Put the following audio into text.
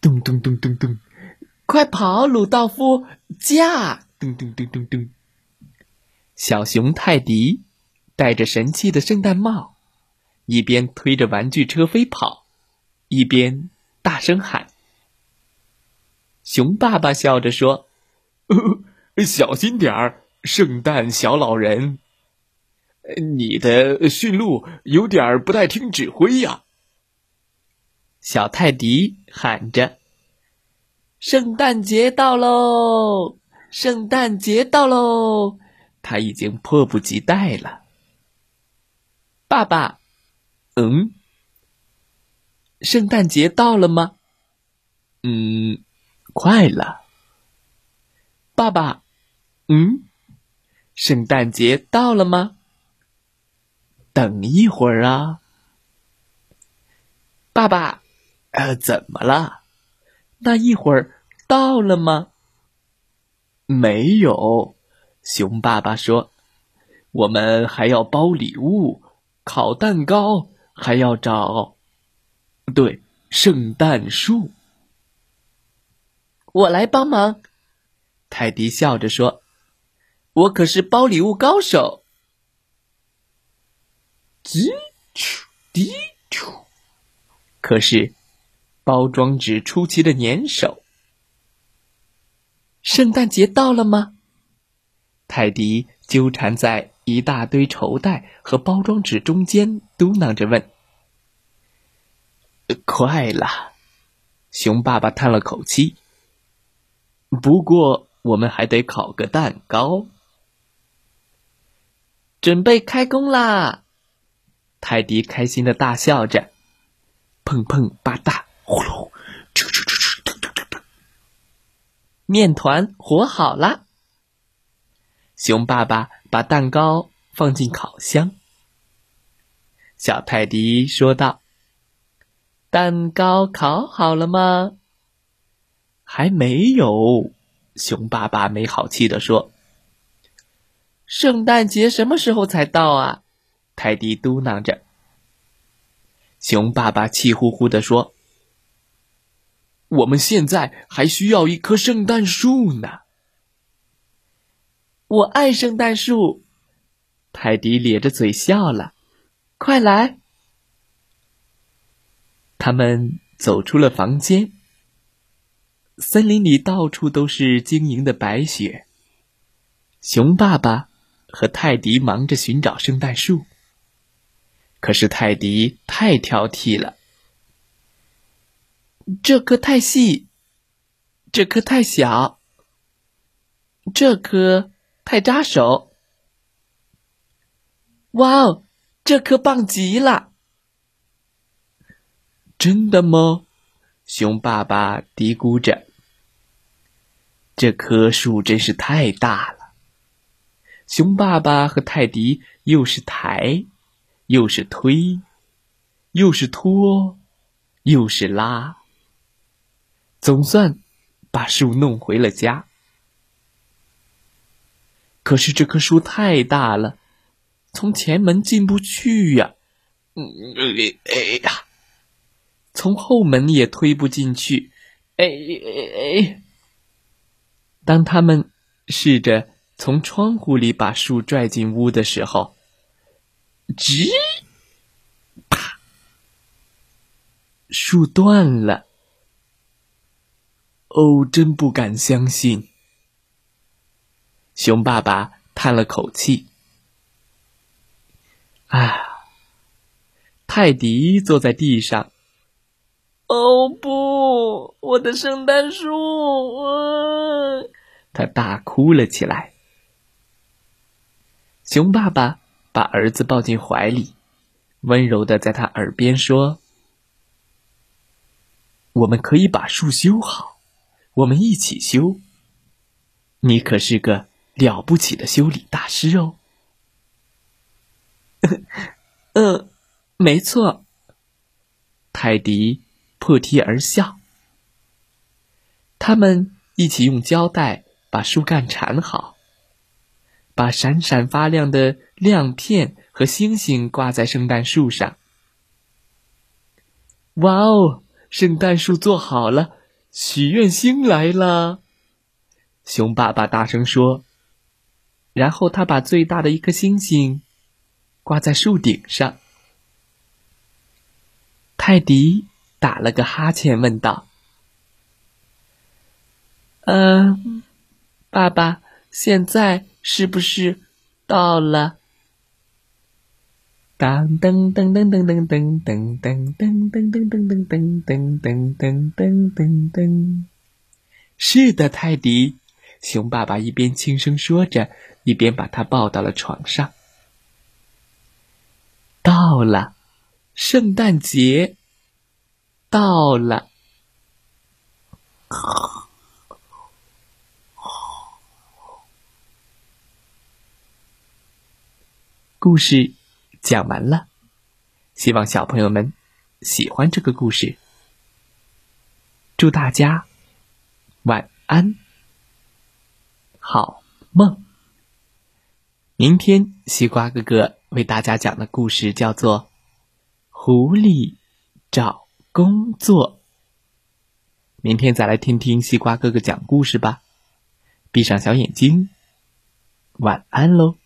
咚咚咚咚咚，快跑，鲁道夫！驾！咚咚咚咚咚。小熊泰迪戴着神气的圣诞帽，一边推着玩具车飞跑，一边大声喊。熊爸爸笑着说：“小心点儿，圣诞小老人，你的驯鹿有点不太听指挥呀。”小泰迪喊着：“圣诞节到喽！圣诞节到喽！”他已经迫不及待了。爸爸，嗯，圣诞节到了吗？嗯，快了。爸爸，嗯，圣诞节到了吗？等一会儿啊，爸爸。呃，怎么了？那一会儿到了吗？没有，熊爸爸说：“我们还要包礼物、烤蛋糕，还要找……对，圣诞树。”我来帮忙，泰迪笑着说：“我可是包礼物高手。”啾滴啾，可是。包装纸出奇的粘手。圣诞节到了吗？泰迪纠缠在一大堆绸带和包装纸中间，嘟囔着问：“快了。”熊爸爸叹了口气。不过，我们还得烤个蛋糕。准备开工啦！泰迪开心的大笑着，砰砰吧嗒。呼噜，啾啾啾啾，噔噔噔噔。面团和好了。熊爸爸把蛋糕放进烤箱。小泰迪说道：“蛋糕烤好了吗？”还没有。熊爸爸没好气的说：“圣诞节什么时候才到啊？”泰迪嘟囔着。熊爸爸气呼呼的说。我们现在还需要一棵圣诞树呢。我爱圣诞树，泰迪咧着嘴笑了。快来！他们走出了房间。森林里到处都是晶莹的白雪。熊爸爸和泰迪忙着寻找圣诞树，可是泰迪太挑剔了。这棵太细，这棵太小，这棵太扎手。哇哦，这棵棒极了！真的吗？熊爸爸嘀咕着。这棵树真是太大了。熊爸爸和泰迪又是抬，又是推，又是拖，又是拉。总算把树弄回了家，可是这棵树太大了，从前门进不去呀。嗯，哎呀，从后门也推不进去。哎哎哎！当他们试着从窗户里把树拽进屋的时候，吱，啪，树断了。哦，真不敢相信！熊爸爸叹了口气。啊，泰迪坐在地上。哦不，我的圣诞树！他大哭了起来。熊爸爸把儿子抱进怀里，温柔的在他耳边说。我们可以把树修好，我们一起修。你可是个了不起的修理大师哦。嗯，没错。泰迪破涕而笑。他们一起用胶带把树干缠好，把闪闪发亮的亮片和星星挂在圣诞树上。哇哦！圣诞树做好了，许愿星来了。熊爸爸大声说。然后他把最大的一颗星星挂在树顶上。泰迪打了个哈欠，问道：“嗯，爸爸，现在是不是到了？”当噔噔噔噔噔噔噔噔噔噔噔噔噔噔噔噔噔噔噔，是的，泰迪。熊爸爸一边轻声说着，一边把他抱到了床上。到了，圣诞节到了。故事。讲完了，希望小朋友们喜欢这个故事。祝大家晚安，好梦。明天西瓜哥哥为大家讲的故事叫做《狐狸找工作》。明天再来听听西瓜哥哥讲故事吧。闭上小眼睛，晚安喽。